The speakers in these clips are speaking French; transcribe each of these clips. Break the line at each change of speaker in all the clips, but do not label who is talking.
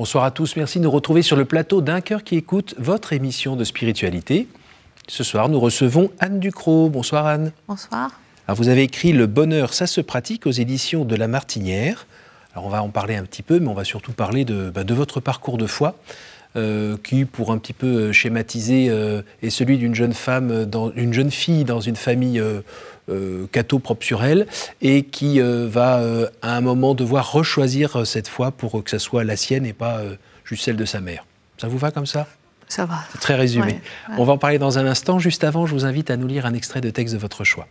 Bonsoir à tous, merci de nous retrouver sur le plateau d'un cœur qui écoute votre émission de spiritualité. Ce soir, nous recevons Anne Ducrot. Bonsoir Anne.
Bonsoir.
Alors, vous avez écrit Le bonheur, ça se pratique aux éditions de La Martinière. Alors on va en parler un petit peu, mais on va surtout parler de, bah, de votre parcours de foi. Euh, qui, pour un petit peu euh, schématiser, euh, est celui d'une jeune femme, dans, une jeune fille dans une famille catho propre sur elle, et qui va à un moment devoir rechoisir cette foi pour que ça soit la sienne et pas juste celle de sa mère. Ça vous va comme ça?
Ça va.
C'est très résumé. On va en parler dans un instant. Juste avant, je vous invite à nous lire un extrait de texte de votre choix.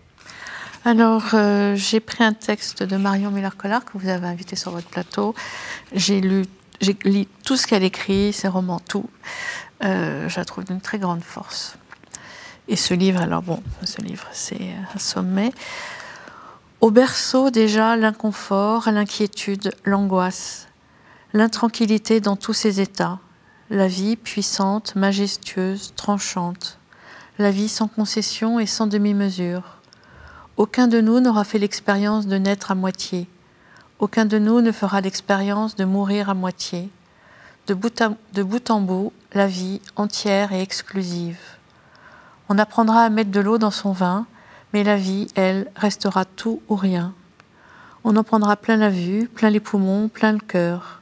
Alors, j'ai pris un texte de Marion Miller-Collard que vous avez invité sur votre plateau. J'ai lu j'ai lu tout ce qu'elle écrit, ses romans, tout. Euh, je la trouve d'une très grande force. Et ce livre, alors bon, ce livre, c'est un sommet. Au berceau, déjà, l'inconfort, l'inquiétude, l'angoisse, l'intranquillité dans tous ses états, la vie puissante, majestueuse, tranchante, la vie sans concession et sans demi-mesure. Aucun de nous n'aura fait l'expérience de naître à moitié aucun de nous ne fera l'expérience de mourir à moitié. De bout, en bout, la vie entière et exclusive. On apprendra à mettre de l'eau dans son vin, mais la vie, elle, restera tout ou rien. On en prendra plein la vue, plein les poumons, plein le cœur,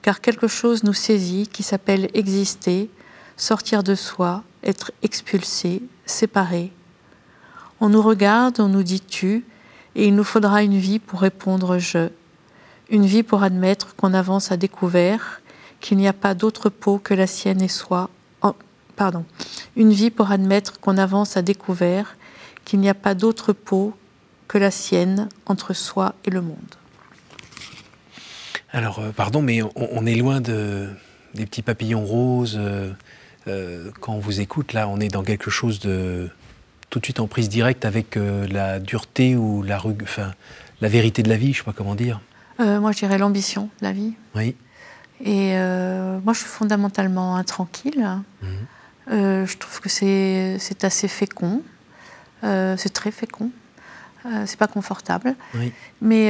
car quelque chose nous saisit qui s'appelle exister, sortir de soi, être expulsé, séparé. On nous regarde, on nous dit tu, et il nous faudra une vie pour répondre je une vie pour admettre qu'on avance à découvert, qu'il n'y a pas d'autre peau que la sienne et soi. Une vie pour admettre qu'on avance à découvert, qu'il n'y a pas d'autre peau que la sienne entre soi et le monde.
Alors, euh, pardon, mais on, est loin de, des petits papillons roses. Euh, euh, quand on vous écoute, là, on est dans quelque chose de tout de suite en prise directe avec la dureté ou la, enfin, la vérité de la vie, je ne sais pas comment dire.
Euh, moi, je dirais l'ambition de la vie.
Oui.
Et euh, moi, je suis fondamentalement intranquille. Mhm. Euh, je trouve que c'est assez fécond. c'est très fécond. c'est pas confortable. Oui. Mais,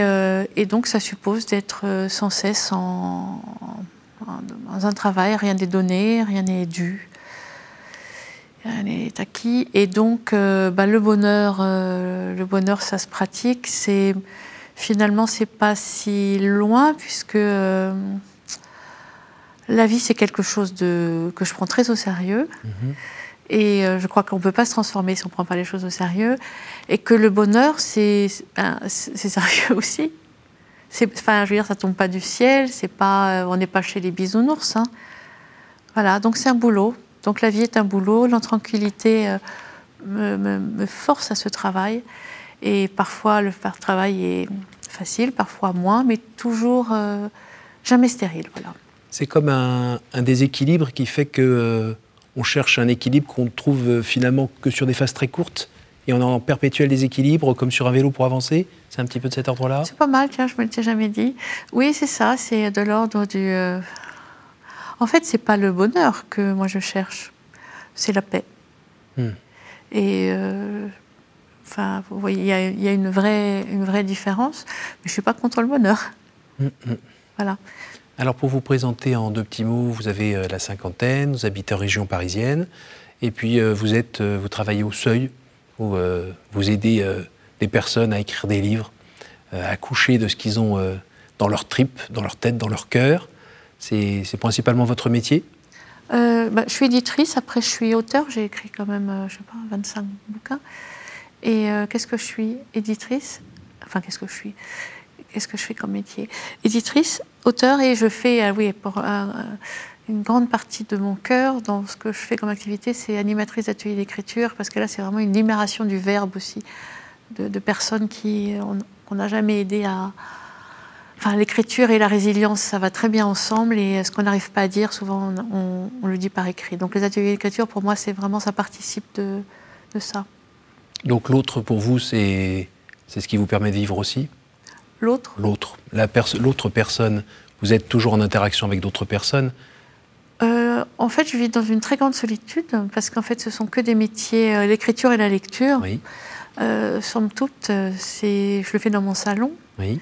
et donc, ça suppose d'être sans cesse en, dans un travail. Rien n'est donné, rien n'est dû. Rien n'est acquis. Et donc, bah, le bonheur, le bonheur, ça se pratique. C'est finalement, c'est pas si loin, puisque euh, la vie, c'est quelque chose de, que je prends très au sérieux. Mhm. Et euh, je crois qu'on ne peut pas se transformer si on ne prend pas les choses au sérieux. Et que le bonheur, c'est ben, sérieux aussi. Enfin, je veux dire, ça tombe pas du ciel, c'est pas, euh, on n'est pas chez les bisounours. Hein. Voilà, donc c'est un boulot. Donc la vie est un boulot, l'intranquillité me, me, force à ce travail. Et parfois, le faire travail est facile, parfois moins, mais toujours euh, jamais stérile. Voilà.
C'est comme un, déséquilibre qui fait que euh, on cherche un équilibre qu'on ne trouve euh, finalement que sur des phases très courtes et on est en perpétuel déséquilibre comme sur un vélo pour avancer. C'est un petit peu de cet ordre-là?
C'est pas mal, tiens, je me l'étais jamais dit. Oui, c'est ça, c'est de l'ordre du. En fait, c'est pas le bonheur que moi je cherche, c'est la paix. Hmm. Et Enfin, vous voyez, il y, a, une, vraie, une vraie différence, mais je ne suis pas contre le bonheur. Mm, mm. Voilà.
Alors, pour vous présenter en deux petits mots, vous avez euh, la cinquantaine, vous habitez en région parisienne, et puis euh, vous, êtes, euh, vous travaillez au seuil, où vous aidez des personnes à écrire des livres, à coucher de ce qu'ils ont dans leur tripes, dans leur tête, dans leur cœur. C'est principalement votre métier?
Bah, Je suis éditrice, après je suis auteur, j'ai écrit quand même, je sais pas, 25 bouquins. Et euh, qu'est-ce que je suis? Éditrice Enfin, qu'est-ce que je suis? Qu'est-ce que je fais comme métier? Éditrice, auteur, et je fais, euh, oui, pour euh, une grande partie de mon cœur dans ce que je fais comme activité, c'est animatrice d'atelier d'écriture, parce que là, c'est vraiment une libération du verbe aussi, de, personnes qu'on n'a jamais aidé à. Enfin, l'écriture et la résilience, ça va très bien ensemble, et ce qu'on n'arrive pas à dire, souvent, on, le dit par écrit. Donc, les ateliers d'écriture, pour moi, c'est vraiment, ça participe de ça.
Donc l'autre pour vous, c'est ce qui vous permet de vivre aussi
L'autre
L'autre. L'autre personne, vous êtes toujours en interaction avec d'autres personnes
euh, En fait, je vis dans une très grande solitude parce qu'en fait, ce sont que des métiers, euh, l'écriture et la lecture. Oui. Euh, somme toute, je le fais dans mon salon. Oui.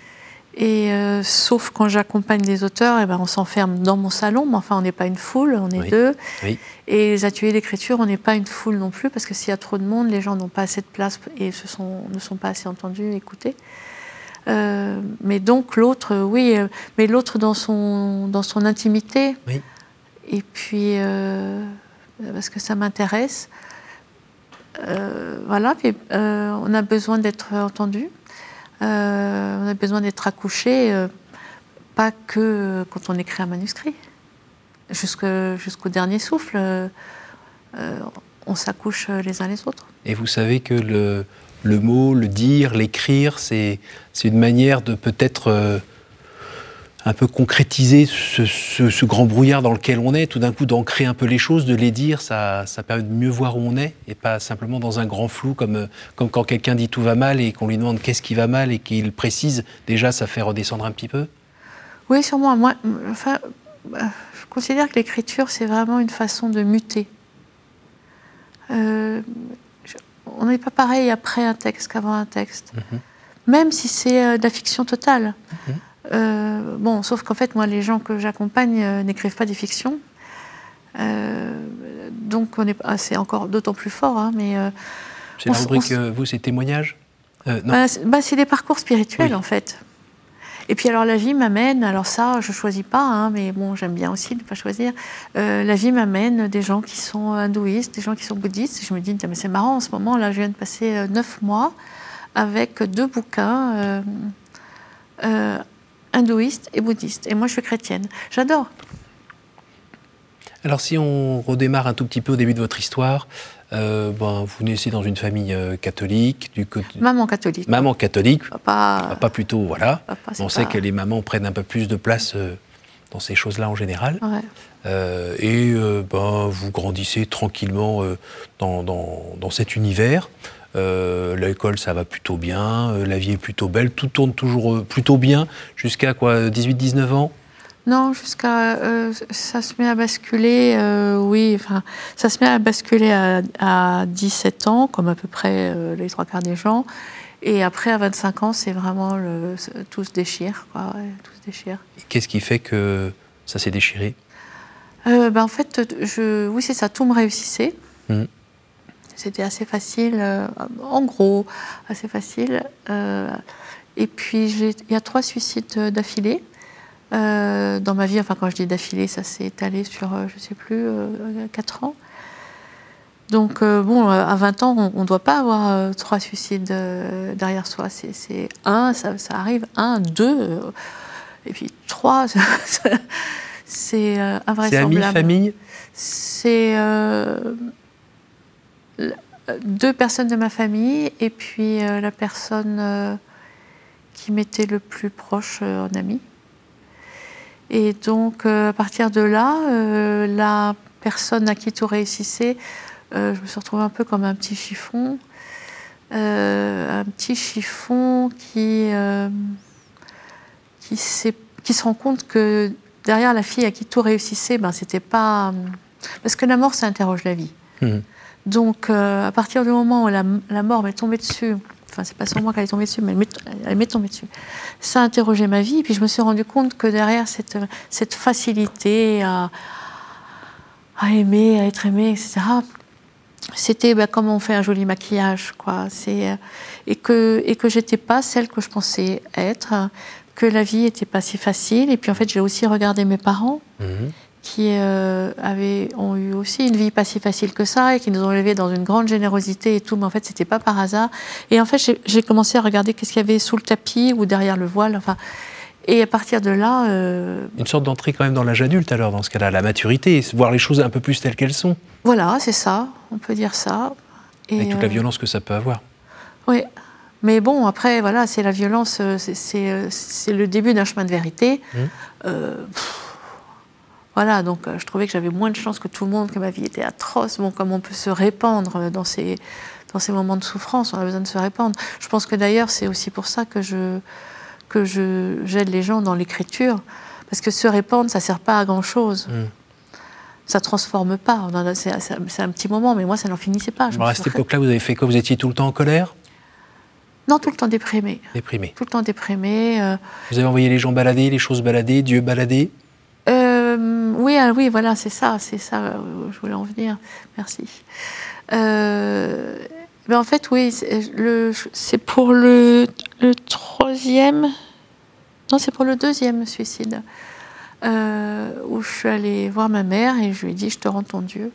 Et euh, sauf quand j'accompagne des auteurs, et eh ben, on s'enferme dans mon salon, mais enfin on n'est pas une foule, on est deux. Et les ateliers d'écriture, on n'est pas une foule non plus, parce que s'il y a trop de monde, les gens n'ont pas assez de place et se sont, ne sont pas assez entendus, écoutés. Euh, mais donc l'autre, oui, euh, mais l'autre dans son, dans son intimité. Et puis, parce que ça m'intéresse. voilà, on a besoin d'être entendu. Euh, on a besoin d'être accouché, euh, pas que quand on écrit un manuscrit. Jusqu'au dernier souffle, euh, on s'accouche les uns les autres.
Et vous savez que le, le mot, le dire, l'écrire, c'est une manière de peut-être un peu concrétiser ce, grand brouillard dans lequel on est, tout d'un coup d'ancrer un peu les choses, de les dire, ça, ça, permet de mieux voir où on est et pas simplement dans un grand flou comme, comme quand quelqu'un dit tout va mal et qu'on lui demande qu'est-ce qui va mal et qu'il précise, déjà ça fait redescendre un petit peu
Oui, sûrement. Moi, enfin, je considère que l'écriture, c'est vraiment une façon de muter. Euh, on n'est pas pareil après un texte qu'avant un texte, mhm. même si c'est euh, de la fiction totale. Mhm. Euh, bon, sauf qu'en fait, moi, les gens que j'accompagne euh, n'écrivent pas des fictions. Euh, donc, ah, c'est encore d'autant plus fort. Hein, mais,
c'est la rubrique, vous, c'est témoignages
non. Bah, bah, c'est des parcours spirituels, en fait. Et puis alors la vie m'amène, alors ça je choisis pas, hein, mais bon j'aime bien aussi ne pas choisir. la vie m'amène des gens qui sont hindouistes, des gens qui sont bouddhistes. je me dis mais c'est marrant en ce moment là je viens de passer neuf mois avec deux bouquins hindouiste et bouddhiste. Et moi, je suis chrétienne. J'adore.
Alors, si on redémarre un tout petit peu au début de votre histoire, euh, ben, vous naissez dans une famille euh, catholique. Du
Maman catholique.
Maman catholique. Papa. Pas plutôt, voilà. on sait que les mamans prennent un peu plus de place euh, dans ces choses-là en général. et ben, vous grandissez tranquillement dans, dans, dans, cet univers. Euh, l'école, ça va plutôt bien, euh, la vie est plutôt belle, tout tourne toujours euh, plutôt bien, jusqu'à quoi, 18-19 ans?
Non, jusqu'à ça se met à basculer, oui, enfin, ça se met à basculer à, 17 ans, comme à peu près les trois quarts des gens. Et après, à 25 ans, c'est vraiment le, tout se déchire, quoi, tout se déchire.
Qu'est-ce qui fait que ça s'est déchiré?
Ben, En fait, je, oui, c'est ça, tout me réussissait. Mmh. C'était assez facile, euh, en gros, assez facile. Euh, et puis, il y a trois suicides d'affilée. Euh, dans ma vie, enfin quand je dis d'affilée, ça s'est étalé sur, je ne sais plus, 4 ans. Donc, bon, à 20 ans, on ne doit pas avoir trois suicides derrière soi. C'est un, ça, arrive, un, deux, et puis trois, c'est invraisemblable.
C'est ami, famille?
C'est deux personnes de ma famille et puis euh, la personne euh, qui m'était le plus proche euh, en ami. Et donc, à partir de là, la personne à qui tout réussissait, je me suis retrouvée un peu comme un petit chiffon. un petit chiffon qui, qui, se rend compte que derrière la fille à qui tout réussissait, ben, c'était pas. Parce que la mort, ça interroge la vie. Mmh. Donc, euh, à partir du moment où la, mort m'est tombée dessus, enfin, c'est pas sur moi qu'elle est tombée dessus, mais elle m'est tombée dessus, ça a interrogé ma vie. Et puis, je me suis rendu compte que derrière cette, facilité à, aimer, à être aimé, etc., c'était bah, comment on fait un joli maquillage, quoi. Euh, et que et que j'étais pas celle que je pensais être, que la vie était pas si facile. Et puis en fait, j'ai aussi regardé mes parents. Mmh qui euh, avaient, ont eu aussi une vie pas si facile que ça et qui nous ont élevés dans une grande générosité et tout, mais en fait, c'était pas par hasard. Et en fait, j'ai commencé à regarder qu'est-ce qu'il y avait sous le tapis ou derrière le voile. Enfin, et à partir de là. Euh,
une sorte d'entrée quand même dans l'âge adulte, alors, dans ce cas-là, la maturité, voir les choses un peu plus telles qu'elles sont.
Voilà, c'est ça, on peut dire ça.
Et Avec toute la euh, violence que ça peut avoir.
Oui. Mais bon, après, voilà, c'est la violence, c'est le début d'un chemin de vérité. Mmh. Voilà, donc euh, je trouvais que j'avais moins de chance que tout le monde, que ma vie était atroce. Bon, comme on peut se répandre dans ces, dans ces moments de souffrance, on a besoin de se répandre. Je pense que d'ailleurs, c'est aussi pour ça que je que je j'aide les gens dans l'écriture, parce que se répandre, ça sert pas à grand chose. Mm. Ça transforme pas. C'est un petit moment, mais moi, ça n'en finissait pas.
à cette époque-là, vous avez fait quoi? Vous étiez tout le temps en colère?
Non, tout le temps déprimé.
Déprimé.
Tout le temps déprimé. euh,
Vous avez envoyé les gens balader, les choses balader, Dieu balader?
Euh, oui, ah oui, voilà, c'est ça, c'est ça où je voulais en venir. Merci. Euh, mais en fait, oui, c'est c'est pour le, le troisième. Non, c'est pour le deuxième suicide. euh, où je suis allée voir ma mère et je lui ai dit Je te rends ton Dieu.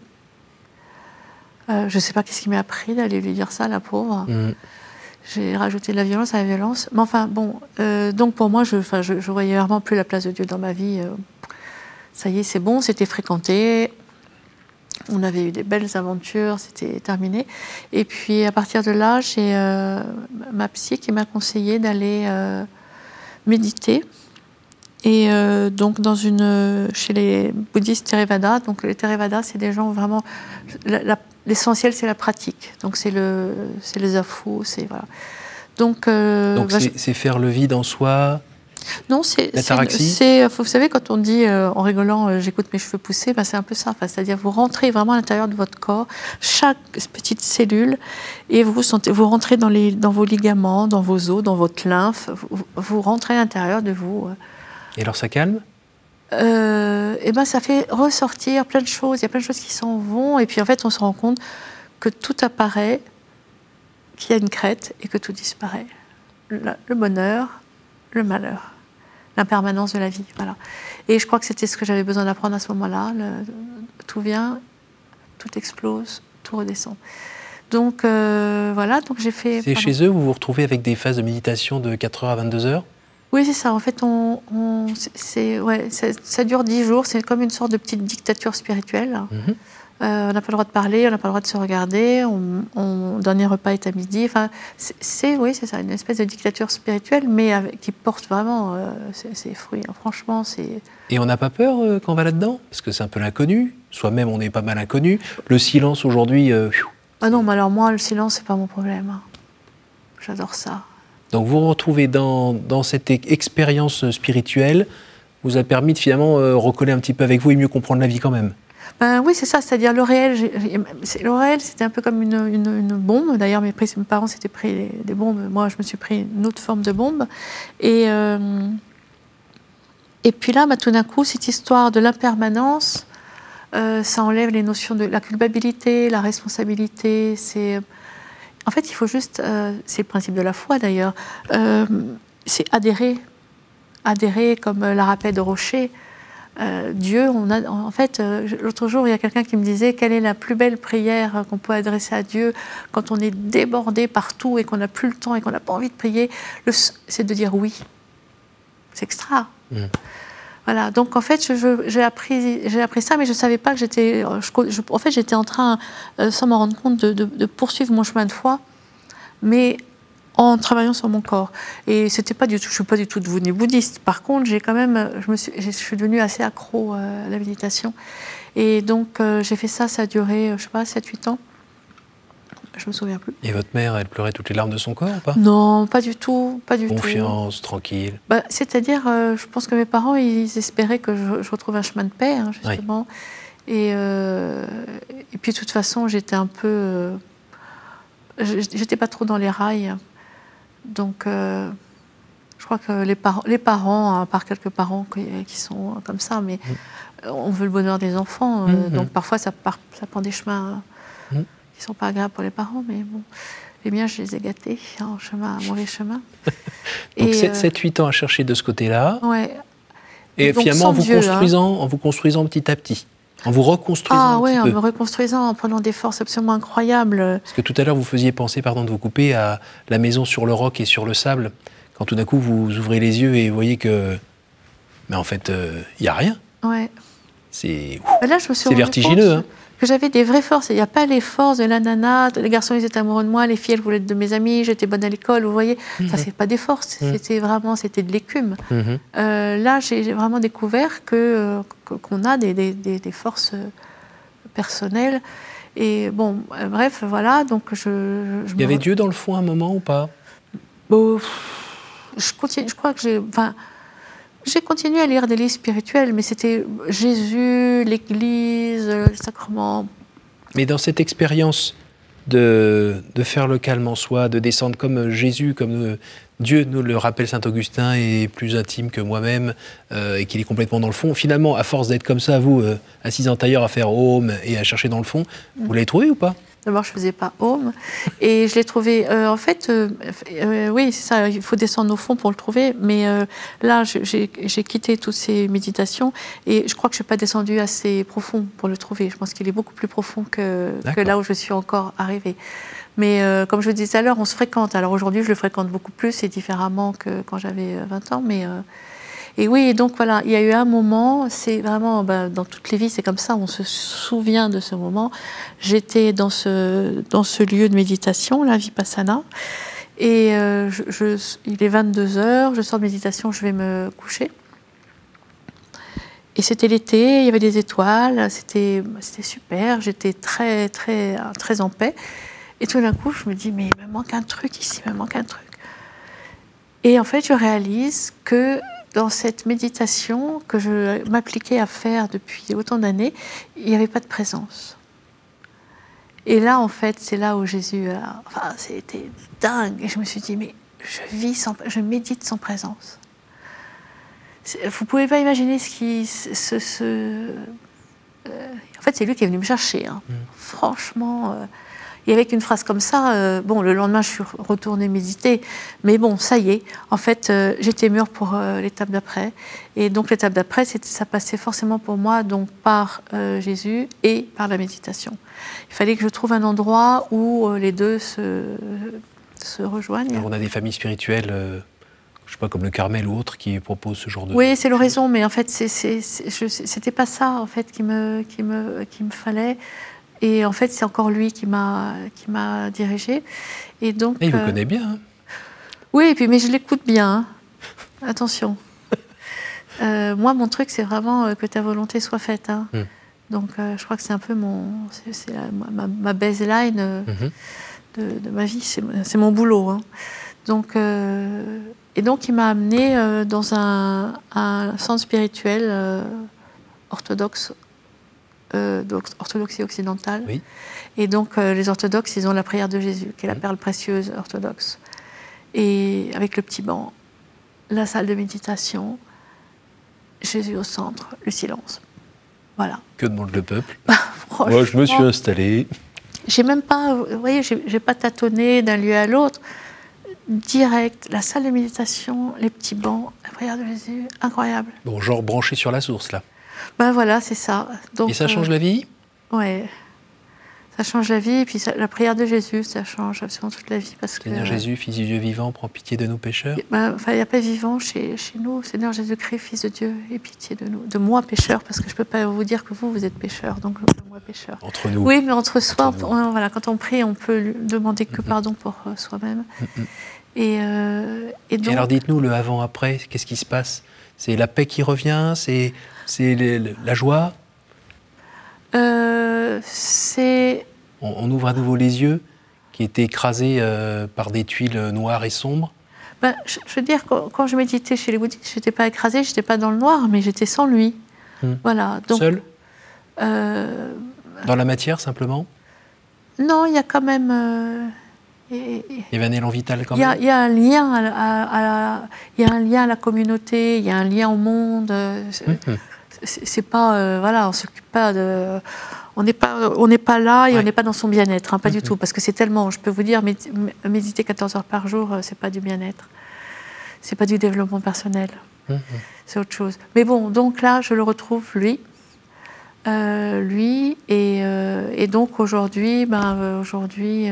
Euh, je ne sais pas qu'est-ce qui m'a appris d'aller lui dire ça, la pauvre.
Mhm.
J'ai rajouté de la violence à la violence. Mais enfin, bon, euh, donc pour moi, je ne je, je voyais vraiment plus la place de Dieu dans ma vie. Ça y est, c'est bon, c'était fréquenté. On avait eu des belles aventures, c'était terminé. Et puis à partir de là, j'ai euh, ma psy qui m'a conseillé d'aller euh, méditer. Et euh, donc dans une, chez les bouddhistes Theravada, donc les Theravada, c'est des gens vraiment l'essentiel c'est la pratique. Donc c'est le, c'est les afous, c'est voilà. Donc,
Donc
bah,
c'est faire le vide en soi.
Non, c'est. c'est- Vous savez, quand on dit euh, en rigolant, euh, j'écoute mes cheveux pousser, bah, c'est un peu ça. Enfin, C'est-à-dire, vous rentrez vraiment à l'intérieur de votre corps, chaque petite cellule, et vous sentez, vous rentrez dans, les, dans vos ligaments, dans vos os, dans votre lymphe, vous, vous rentrez à l'intérieur de vous. euh.
Et alors ça calme?
Euh, et ben, ça fait ressortir plein de choses. Il y a plein de choses qui s'en vont, et puis en fait, on se rend compte que tout apparaît, qu'il y a une crête, et que tout disparaît. Le, le bonheur, le malheur, l'impermanence de la vie. Voilà. Et je crois que c'était ce que j'avais besoin d'apprendre à ce moment-là. Tout vient, tout explose, tout redescend. Donc euh, voilà, donc j'ai fait.
C'est chez eux, vous vous retrouvez avec des phases de méditation de 4h à 22h
Oui, c'est ça. En fait, on, on- c'est- ouais, ça, ça dure dix jours. C'est comme une sorte de petite dictature spirituelle.
Mhm.
Euh, on n'a pas le droit de parler, on n'a pas le droit de se regarder. On, on- dernier repas est à midi. Enfin, c'est, oui, c'est ça, une espèce de dictature spirituelle, mais avec- qui porte vraiment euh, ses, ses fruits. Franchement, c'est.
Et on n'a pas peur euh, quand on va là-dedans? Parce que c'est un peu l'inconnu. Soi-même, on est pas mal inconnu. Le silence aujourd'hui.
Ah non, mais alors moi, le silence, c'est pas mon problème. J'adore ça.
donc vous vous retrouvez dans, dans cette e- expérience spirituelle, vous a permis de finalement recoller un petit peu avec vous et mieux comprendre la vie quand même.
Ben oui, c'est ça, c'est-à-dire le réel. Le réel, c'était un peu comme une, bombe. D'ailleurs, mes, parents s'étaient pris des, bombes. Moi, je me suis pris une autre forme de bombe. Et, euh, et puis là, ben, tout d'un coup, cette histoire de l'impermanence, euh, ça enlève les notions de la culpabilité, la responsabilité. C'est en fait, il faut juste, c'est le principe de la foi d'ailleurs, c'est adhérer, adhérer comme la rappelle de Rocher. Euh, Dieu, on a, en fait, euh, l'autre jour, il y a quelqu'un qui me disait quelle est la plus belle prière qu'on peut adresser à Dieu quand on est débordé partout et qu'on n'a plus le temps et qu'on n'a pas envie de prier, c'est de dire oui. C'est extra.
Mm.
Voilà, donc en fait, j'ai appris, ça, mais je ne savais pas que j'étais. en fait, j'étais en train, euh, sans m'en rendre compte, de, de- de poursuivre mon chemin de foi, mais en travaillant sur mon corps. Et c'était pas du tout, je suis pas du tout devenue bouddhiste. Par contre, j'ai quand même, je me suis, je suis devenue assez accro euh, à la méditation. Et donc, euh, j'ai fait ça, ça a duré, euh, je sais pas, 7-8 ans. Je me souviens plus.
Et votre mère, elle pleurait toutes les larmes de son corps ou pas?
Non, pas du tout, pas du tout.
Confiance, tranquille.
Bah, C'est-à-dire, euh, je pense que mes parents, ils espéraient que je, je retrouve un chemin de paix, hein, justement. Et, euh, et puis, de toute façon, j'étais un peu. euh, j'étais pas trop dans les rails. Donc, euh, je crois que les, par- les parents, à part quelques parents qui, qui sont comme ça, mais euh, on veut le bonheur des enfants. euh,
Mhm.
Donc, parfois, ça, part- ça prend des chemins euh, qui sont pas agréables pour les parents, mais bon. Les miens, je les ai gâtés en chemin, un mauvais chemin.
Donc
Et, euh,
7-8 ans à chercher de ce côté-là.
ouais,
Et
Donc,
finalement, en vous,
Dieu, hein.
construisant, en vous construisant petit à petit. En vous reconstruisant
Ah
petit
en
peu.
me reconstruisant, en prenant des forces absolument incroyables.
Parce que tout à l'heure, vous faisiez penser, pardon de vous couper, à la maison sur le roc et sur le sable. Quand tout d'un coup, vous ouvrez les yeux et vous voyez que. Mais en fait, il n'y a rien.
Ouais.
C'est.
Mais là, je me suis
C'est
rendu
vertigineux,
compte
hein.
Que j'avais des vraies forces. Il n'y a pas les forces de la nana. Les garçons, ils étaient amoureux de moi. Les filles, elles voulaient être de mes amis. J'étais bonne à l'école. Vous voyez, ça, c'est pas des forces.
Mhm.
C'était vraiment, c'était de l'écume.
Mhm.
Euh, là, j'ai vraiment découvert que euh, que- qu'on a des, des- des- des forces euh, personnelles. Et bon, bref, voilà. Donc, je.
Il y avait Dieu dans le fond à un moment ou pas?
Bon, je continue, je crois que j'ai, enfin, j'ai continué à lire des livres spirituels, mais c'était Jésus, l'Église, le sacrement.
Mais dans cette expérience de, de, faire le calme en soi, de descendre comme Jésus, comme Dieu nous le rappelle Saint Augustin, est plus intime que moi-même euh, et qu'il est complètement dans le fond. Finalement, à force d'être comme ça, vous, euh, assis en tailleur à faire home et à chercher dans le fond, vous l'avez trouvé ou pas?
D'abord, je ne faisais pas home. Et je l'ai trouvé. Euh, en fait, oui, c'est ça, il faut descendre au fond pour le trouver. Mais là, j'ai quitté toutes ces méditations et je crois que je ne suis pas descendue assez profond pour le trouver. Je pense qu'il est beaucoup plus profond que, que, là où je suis encore arrivée. Mais euh, comme je vous disais tout à l'heure, on se fréquente. Alors aujourd'hui, je le fréquente beaucoup plus et différemment que quand j'avais 20 euh, ans. Mais, euh, et oui, donc voilà, il y a eu un moment, c'est vraiment, ben, dans toutes les vies, c'est comme ça, on se souvient de ce moment. J'étais dans ce, dans ce lieu de méditation, la Vipassana. Et je, il est 22 heures, je sors de méditation, je vais me coucher. Et c'était l'été, il y avait des étoiles, c'était super, j'étais très, très, très en paix. Et tout d'un coup, je me dis, mais il me manque un truc ici, il me manque un truc. Et en fait, je réalise que dans cette méditation que je m'appliquais à faire depuis autant d'années, il n'y avait pas de présence. Et là, en fait, c'est là où Jésus a. Enfin, c'était dingue. Et je me suis dit, mais je vis sans. Je médite sans présence. Vous pouvez pas imaginer ce qui. Ce, ce, euh, en fait, c'est lui qui est venu me chercher. Hein. Mm. Franchement. Euh, et avec une phrase comme ça, euh, bon, le lendemain, je suis retournée méditer. Mais bon, ça y est, en fait, euh, j'étais mûre pour euh, l'étape d'après. Et donc, l'étape d'après, ça passait forcément pour moi donc par Jésus et par la méditation. Il fallait que je trouve un endroit où les deux se, se rejoignent.
on a des familles spirituelles je sais pas, comme le Carmel ou autre, qui proposent ce genre de...
Oui, c'est l'oraison, mais en fait, c'était pas ça en fait qui me, qui me, qui me fallait. Et en fait, c'est encore lui qui m'a qui m'a dirigé.
Et donc. il vous euh, connaît bien. Hein.
oui, et puis mais je l'écoute bien. Hein. Attention. Euh, moi, mon truc, c'est vraiment euh, que ta volonté soit faite. Hein. Hmm. Donc, je crois que c'est un peu mon, c'est ma, ma, baseline mhm. de, de, ma vie. C'est mon boulot. Donc, et donc, il m'a amené dans un, un centre spirituel orthodoxe euh, orthodoxie occidentale. Et donc, euh, les orthodoxes, ils ont la prière de Jésus, qui est la perle précieuse orthodoxe. Et avec le petit banc, la salle de méditation, Jésus au centre, le silence. Voilà.
Que demande le peuple? Moi, je me suis installé.
J'ai même pas, vous voyez, j'ai pas tâtonné d'un lieu à l'autre. Direct, la salle de méditation, les petits bancs, la prière de Jésus, incroyable.
Bon, genre branché sur la source, là.
Ben voilà, c'est ça.
Donc, et ça change la vie?
Euh, Ouais. Ça change la vie, et puis la prière de Jésus, ça change absolument toute la vie. Parce
Seigneur Jésus, Fils du Dieu vivant, prends pitié de nos pécheurs.
Ben, enfin, il n'y a pas vivant chez, chez nous. Seigneur Jésus-Christ, Fils de Dieu, aie pitié de nous. De moi, pécheur, parce que je ne peux pas vous dire que vous, vous êtes pécheur, donc de moi, pécheur.
Entre nous.
Oui, mais entre soi, voilà, quand on prie, on peut demander que pardon pour euh, soi-même. et, euh,
et, donc... et alors, dites-nous le avant-après, qu'est-ce qui se passe? C'est la paix qui revient C'est c'est la joie
euh, C'est.
On, ouvre à nouveau les yeux, qui étaient écrasés euh, par des tuiles noires et sombres
ben, je, veux dire, quand, je méditais chez les bouddhistes, je n'étais pas écrasée, je n'étais pas dans le noir, mais j'étais sans lui. Hmm. Voilà.
Donc, Seul euh, Dans la matière, simplement?
Non, il y a quand même.
Il y avait un élan vital quand même.
Il y, a un lien à, il y a un lien à la communauté, il y a un lien au monde. C'est pas euh, voilà, on s'occupe pas de on n'est pas on n'est pas là et on n'est pas dans son bien-être, hein, pas du mm-hmm. tout, parce que c'est tellement. Je peux vous dire, méditer 14 heures par jour, euh, c'est pas du bien-être, c'est pas du développement personnel, mm-hmm. c'est autre chose. Mais bon, donc là, je le retrouve lui, euh, lui, et, et donc aujourd'hui, ben aujourd'hui.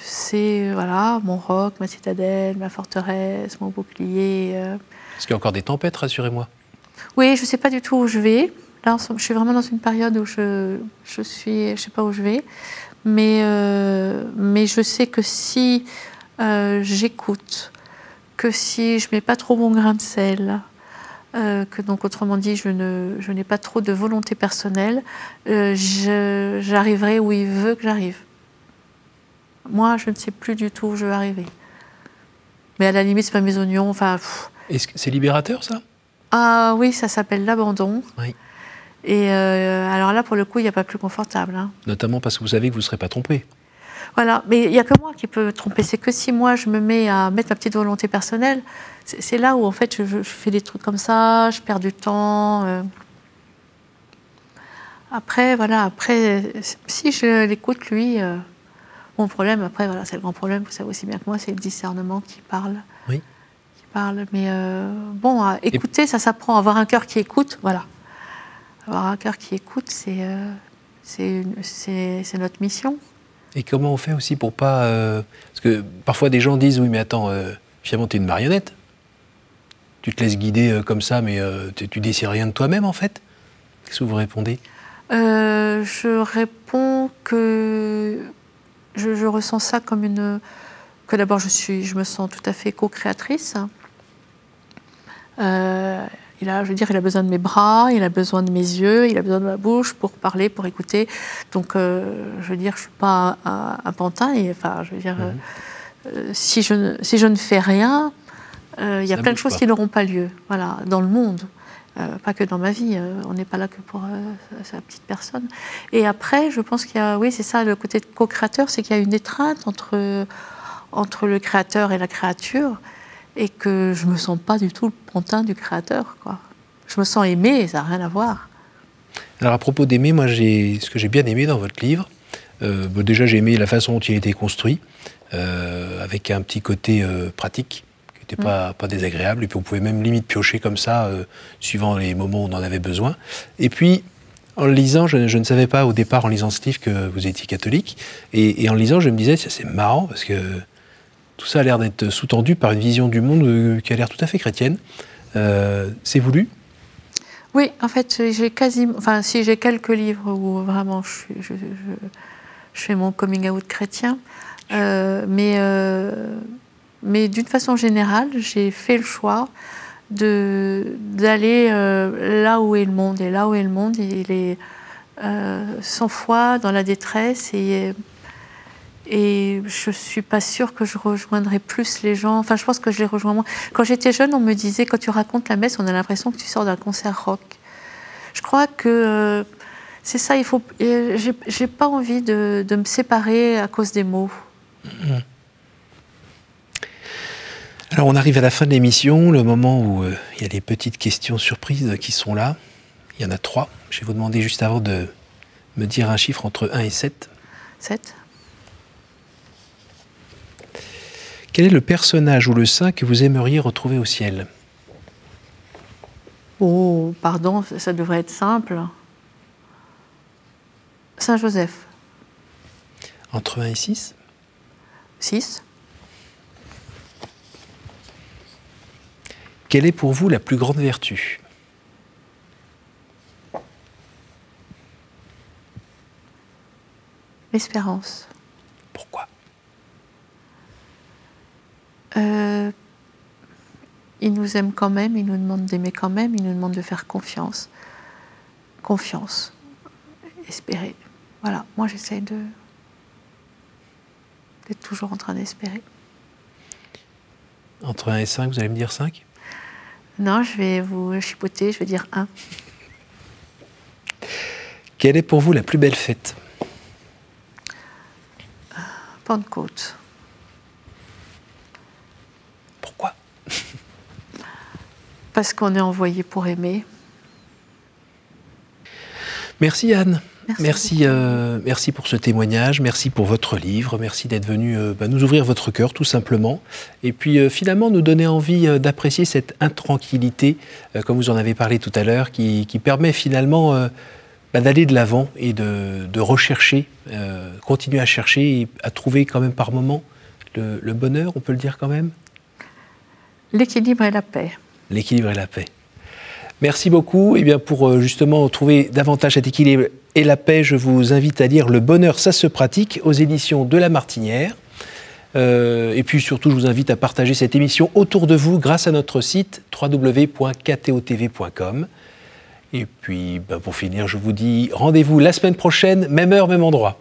C'est voilà mon roc, ma citadelle, ma forteresse, mon bouclier,
est-ce qu'il y a encore des tempêtes, rassurez-moi?
Oui, je ne sais pas du tout où je vais. Là, je suis vraiment dans une période où je, je suis, je ne sais pas où je vais. Mais, euh, mais je sais que si euh, j'écoute, que si je ne mets pas trop mon grain de sel, euh, que donc autrement dit, je, ne, je n'ai pas trop de volonté personnelle, j'arriverai où il veut que j'arrive. Moi, je ne sais plus du tout où je vais arriver. Mais à la limite, c'est pas mes oignons. Enfin,
c'est libérateur, ça?
Ah oui, ça s'appelle l'abandon.
Oui.
Et alors là, pour le coup, il n'y a pas plus confortable. Hein.
Notamment parce que vous savez que vous ne serez pas trompé.
Voilà, mais il n'y a que moi qui peux tromper. C'est que si moi je me mets à mettre ma petite volonté personnelle, c'est là où en fait je, fais des trucs comme ça, je perds du temps. Euh. Après, voilà, après, si je l'écoute lui, euh, mon problème, après, voilà, c'est le grand problème, vous savez aussi bien que moi, c'est le discernement qui parle.
Oui.
Qui parle, mais euh, bon, écouter, ça s'apprend. Avoir un cœur qui écoute, voilà. Avoir un cœur qui écoute, c'est c'est notre mission.
Et comment on fait aussi pour pas. Euh, parce que parfois des gens disent oui, mais attends, euh, finalement, tu es une marionnette. Tu te laisses guider euh, comme ça, mais tu, tu décides rien de toi-même, en fait Qu'est-ce que vous répondez?
Je réponds que je, ressens ça comme une. que d'abord, je, suis, je me sens tout à fait co-créatrice. Il a, je veux dire, il a besoin de mes bras, il a besoin de mes yeux, il a besoin de ma bouche pour parler, pour écouter. Donc, euh, je veux dire, je suis pas un, pantin. Et, enfin, je veux dire, mhm. euh, si, je ne, si je ne fais rien, euh, il y a plein de choses qui n'auront pas lieu. Voilà, dans le monde. Pas que dans ma vie, on n'est pas là que pour sa petite personne. Et après, je pense qu'il y a, oui, c'est ça, le côté co-créateur, c'est qu'il y a une étreinte entre, entre le créateur et la créature et que je me sens pas du tout le pantin du créateur. Quoi. Je me sens aimée, ça n'a rien à voir.
Alors à propos d'aimer, moi j'ai ce que j'ai bien aimé dans votre livre. Euh, déjà j'ai aimé la façon dont il a été construit, euh, avec un petit côté euh, pratique n'était pas, désagréable. Et puis on pouvait même limite piocher comme ça, suivant les moments où on en avait besoin. Et puis en le lisant, je, ne savais pas au départ en lisant ce livre que vous étiez catholique. Et, en le lisant, je me disais, c'est marrant parce que tout ça a l'air d'être sous-tendu par une vision du monde euh, qui a l'air tout à fait chrétienne. Euh, c'est voulu?
Oui, en fait, j'ai quasiment. Enfin, si j'ai quelques livres où vraiment je, fais mon coming out chrétien, euh, mais, mais d'une façon générale, j'ai fait le choix d'aller là où est le monde. Et là où est le monde, il est sans foi, dans la détresse et et je suis pas sûre que je rejoindrai plus les gens. Enfin, je pense que je les rejoins moins. Quand j'étais jeune, on me disait, quand tu racontes la messe, on a l'impression que tu sors d'un concert rock. Je crois que euh, c'est ça, il faut. J'ai pas envie de, me séparer à cause des mots. Mm-hmm.
Alors, on arrive à la fin de l'émission, le moment où euh, il y a des petites questions surprises qui sont là. Il y en a trois. Je vais vous demander juste avant de me dire un chiffre entre 1 et 7.
7
Quel est le personnage ou le saint que vous aimeriez retrouver au ciel?
Oh, pardon, ça devrait être simple. Saint Joseph.
Entre 1 et 6
6.
Quelle est pour vous la plus grande vertu?
L'espérance.
Pourquoi?
Euh, il nous aime quand même, il nous demande d'aimer quand même, il nous demande de faire confiance. Confiance. Espérer. Voilà, moi j'essaie de d'être toujours en train d'espérer.
Entre 1 et 5, vous allez me dire 5
Non, je vais vous chipoter, je vais dire 1.
Quelle est pour vous la plus belle fête?
Pentecôte. Parce qu'on est envoyé pour aimer.
Merci Anne. Merci, euh, merci, pour ce témoignage, merci pour votre livre, merci d'être venu euh, bah, nous ouvrir votre cœur tout simplement, et puis euh, finalement nous donner envie d'apprécier cette intranquillité, comme vous en avez parlé tout à l'heure, qui, permet finalement bah, d'aller de l'avant et de, de rechercher, continuer à chercher et à trouver quand même par moments le bonheur, on peut le dire quand même?
L'équilibre et la paix.
L'équilibre et la paix. Merci beaucoup. Et eh bien pour euh, justement trouver davantage cet équilibre et la paix, je vous invite à lire Le bonheur, ça se pratique aux éditions de La Martinière. Euh, et puis surtout, je vous invite à partager cette émission autour de vous grâce à notre site www.ktotv.com. Et puis, ben, pour finir, je vous dis rendez-vous la semaine prochaine, même heure, même endroit.